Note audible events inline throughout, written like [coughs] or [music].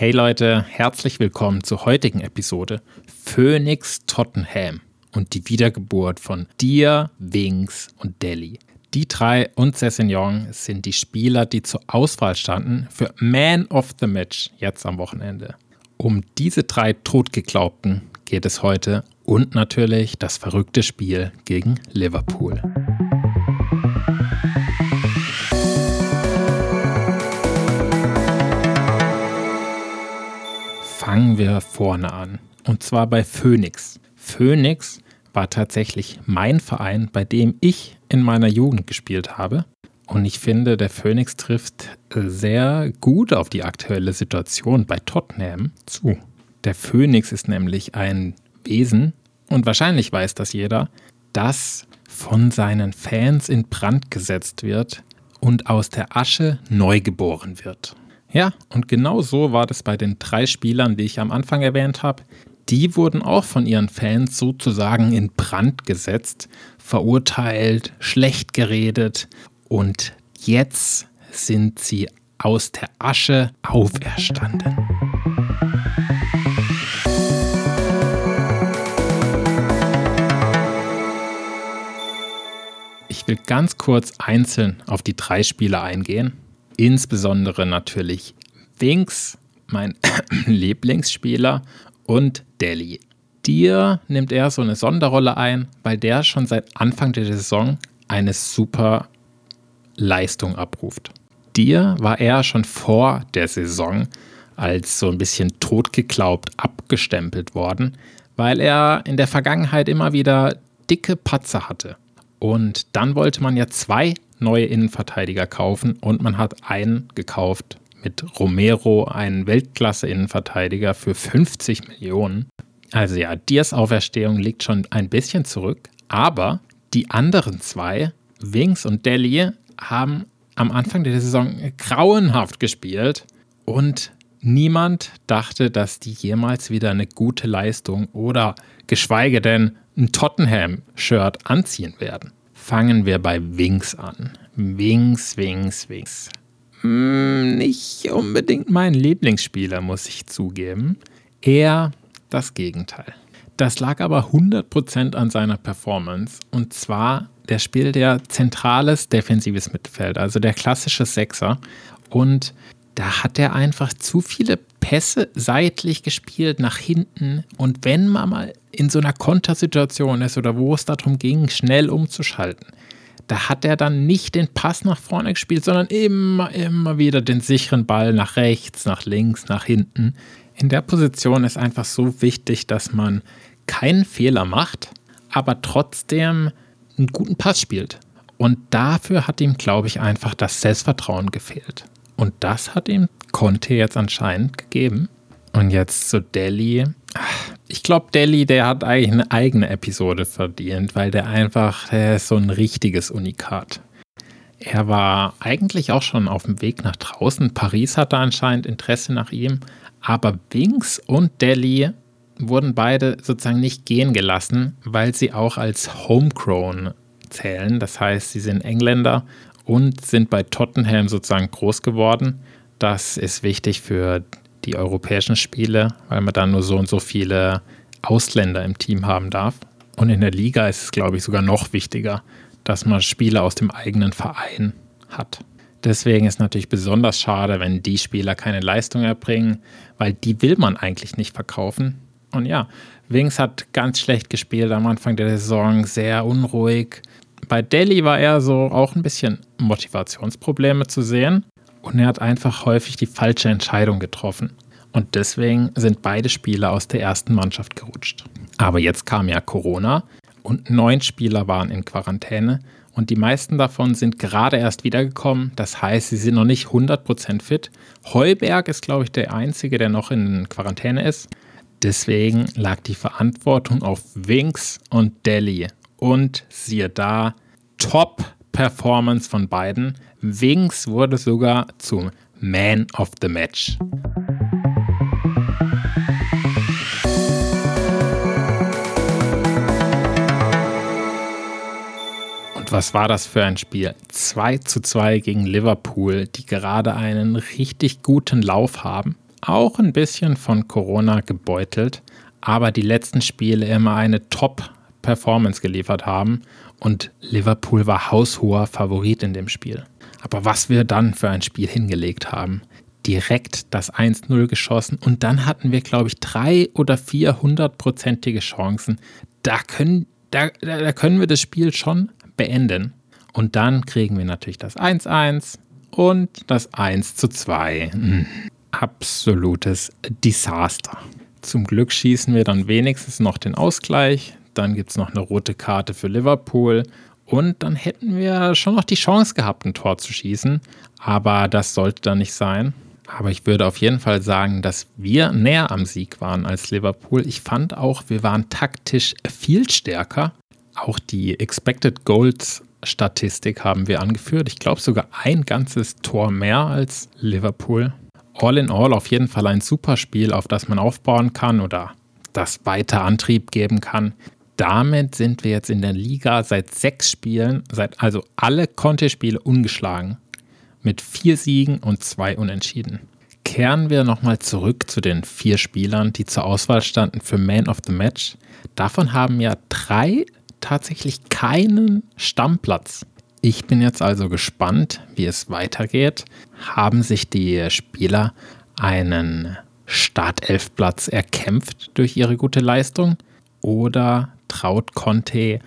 Hey Leute, herzlich willkommen zur heutigen Episode Phoenix Tottenham und die Wiedergeburt von Dir, Wings und Delhi. Die drei und Sessignon sind die Spieler, die zur Auswahl standen für Man of the Match jetzt am Wochenende. Um diese drei Totgeglaubten geht es heute und natürlich das verrückte Spiel gegen Liverpool. Fangen wir vorne an. Und zwar bei Phoenix. Phoenix war tatsächlich mein Verein, bei dem ich in meiner Jugend gespielt habe. Und ich finde, der Phoenix trifft sehr gut auf die aktuelle Situation bei Tottenham zu. Der Phönix ist nämlich ein Wesen, und wahrscheinlich weiß das jeder, das von seinen Fans in Brand gesetzt wird und aus der Asche neu geboren wird. Ja, und genau so war das bei den drei Spielern, die ich am Anfang erwähnt habe. Die wurden auch von ihren Fans sozusagen in Brand gesetzt, verurteilt, schlecht geredet und jetzt sind sie aus der Asche auferstanden. Ich will ganz kurz einzeln auf die drei Spiele eingehen. Insbesondere natürlich Winks, mein [coughs] Lieblingsspieler, und Delhi. Dir nimmt er so eine Sonderrolle ein, weil der schon seit Anfang der Saison eine super Leistung abruft. Dir war er schon vor der Saison als so ein bisschen totgeglaubt abgestempelt worden, weil er in der Vergangenheit immer wieder dicke Patzer hatte. Und dann wollte man ja zwei neue Innenverteidiger kaufen und man hat einen gekauft mit Romero, einen Weltklasse-Innenverteidiger für 50 Millionen. Also ja, Diers Auferstehung liegt schon ein bisschen zurück, aber die anderen zwei, Wings und Deli, haben am Anfang der Saison grauenhaft gespielt und niemand dachte, dass die jemals wieder eine gute Leistung oder geschweige denn ein Tottenham-Shirt anziehen werden. Fangen wir bei Wings an. Wings, Wings, Wings. Hm, nicht unbedingt mein Lieblingsspieler, muss ich zugeben. Eher das Gegenteil. Das lag aber 100% an seiner Performance. Und zwar, der spielt ja zentrales defensives Mittelfeld, also der klassische Sechser. Und da hat er einfach zu viele Pässe seitlich gespielt, nach hinten. Und wenn man mal in so einer Kontersituation ist oder wo es darum ging, schnell umzuschalten, da hat er dann nicht den Pass nach vorne gespielt, sondern immer, immer wieder den sicheren Ball nach rechts, nach links, nach hinten. In der Position ist einfach so wichtig, dass man keinen Fehler macht, aber trotzdem einen guten Pass spielt. Und dafür hat ihm, glaube ich, einfach das Selbstvertrauen gefehlt. Und das hat ihm Conte jetzt anscheinend gegeben. Und jetzt zu Delhi. Ich glaube, Delhi, der hat eigentlich eine eigene Episode verdient, weil der einfach, der ist so ein richtiges Unikat. Er war eigentlich auch schon auf dem Weg nach draußen. Paris hatte anscheinend Interesse nach ihm. Aber Binks und Delhi wurden beide sozusagen nicht gehen gelassen, weil sie auch als Homegrown zählen. Das heißt, sie sind Engländer und sind bei Tottenham sozusagen groß geworden. Das ist wichtig für die europäischen Spiele, weil man da nur so und so viele Ausländer im Team haben darf. Und in der Liga ist es, glaube ich, sogar noch wichtiger, dass man Spieler aus dem eigenen Verein hat. Deswegen ist natürlich besonders schade, wenn die Spieler keine Leistung erbringen, weil die will man eigentlich nicht verkaufen. Und ja, Wings hat ganz schlecht gespielt am Anfang der Saison, sehr unruhig. Bei Delhi war er so auch ein bisschen Motivationsprobleme zu sehen. Und er hat einfach häufig die falsche Entscheidung getroffen. Und deswegen sind beide Spieler aus der ersten Mannschaft gerutscht. Aber jetzt kam ja Corona und neun Spieler waren in Quarantäne und die meisten davon sind gerade erst wiedergekommen. Das heißt, sie sind noch nicht 100% fit. Heuberg ist, glaube ich, der Einzige, der noch in Quarantäne ist. Deswegen lag die Verantwortung auf Winks und Delhi. Und siehe da, Top-Performance von beiden. Wings wurde sogar zum Man of the Match. Und was war das für ein Spiel? 2 zu 2 gegen Liverpool, die gerade einen richtig guten Lauf haben. auch ein bisschen von Corona gebeutelt, aber die letzten Spiele immer eine Top-Performance geliefert haben und Liverpool war haushoher Favorit in dem Spiel. Aber was wir dann für ein Spiel hingelegt haben, direkt das 1-0 geschossen und dann hatten wir, glaube ich, drei oder vier hundertprozentige Chancen. Da können, da, da können wir das Spiel schon beenden. Und dann kriegen wir natürlich das 1-1 und das 1-2. Hm, absolutes Desaster. Zum Glück schießen wir dann wenigstens noch den Ausgleich. Dann gibt es noch eine rote Karte für Liverpool. Und dann hätten wir schon noch die Chance gehabt, ein Tor zu schießen. Aber das sollte dann nicht sein. Aber ich würde auf jeden Fall sagen, dass wir näher am Sieg waren als Liverpool. Ich fand auch, wir waren taktisch viel stärker. Auch die Expected Goals Statistik haben wir angeführt. Ich glaube sogar ein ganzes Tor mehr als Liverpool. All in all auf jeden Fall ein super Spiel, auf das man aufbauen kann oder das weiter Antrieb geben kann. Damit sind wir jetzt in der Liga seit sechs Spielen, seit also alle Conte-Spiele ungeschlagen mit vier Siegen und zwei Unentschieden. Kehren wir nochmal zurück zu den vier Spielern, die zur Auswahl standen für Man of the Match. Davon haben ja drei tatsächlich keinen Stammplatz. Ich bin jetzt also gespannt, wie es weitergeht. Haben sich die Spieler einen Startelfplatz erkämpft durch ihre gute Leistung? Oder traut Conte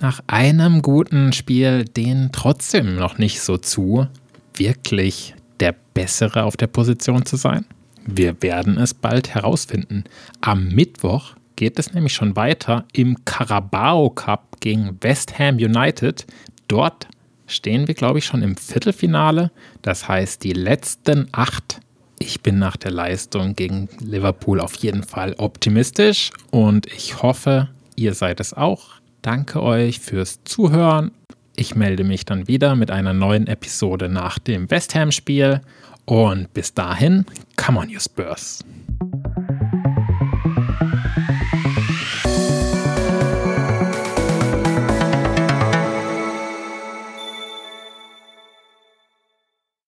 nach einem guten Spiel den trotzdem noch nicht so zu, wirklich der Bessere auf der Position zu sein? Wir werden es bald herausfinden. Am Mittwoch geht es nämlich schon weiter im Carabao Cup gegen West Ham United. Dort stehen wir, glaube ich, schon im Viertelfinale. Das heißt, die letzten acht. Ich bin nach der Leistung gegen Liverpool auf jeden Fall optimistisch und ich hoffe, ihr seid es auch. Danke euch fürs Zuhören ich melde mich dann wieder mit einer neuen Episode nach dem West Ham-Spiel. Und bis dahin, come on, you Spurs.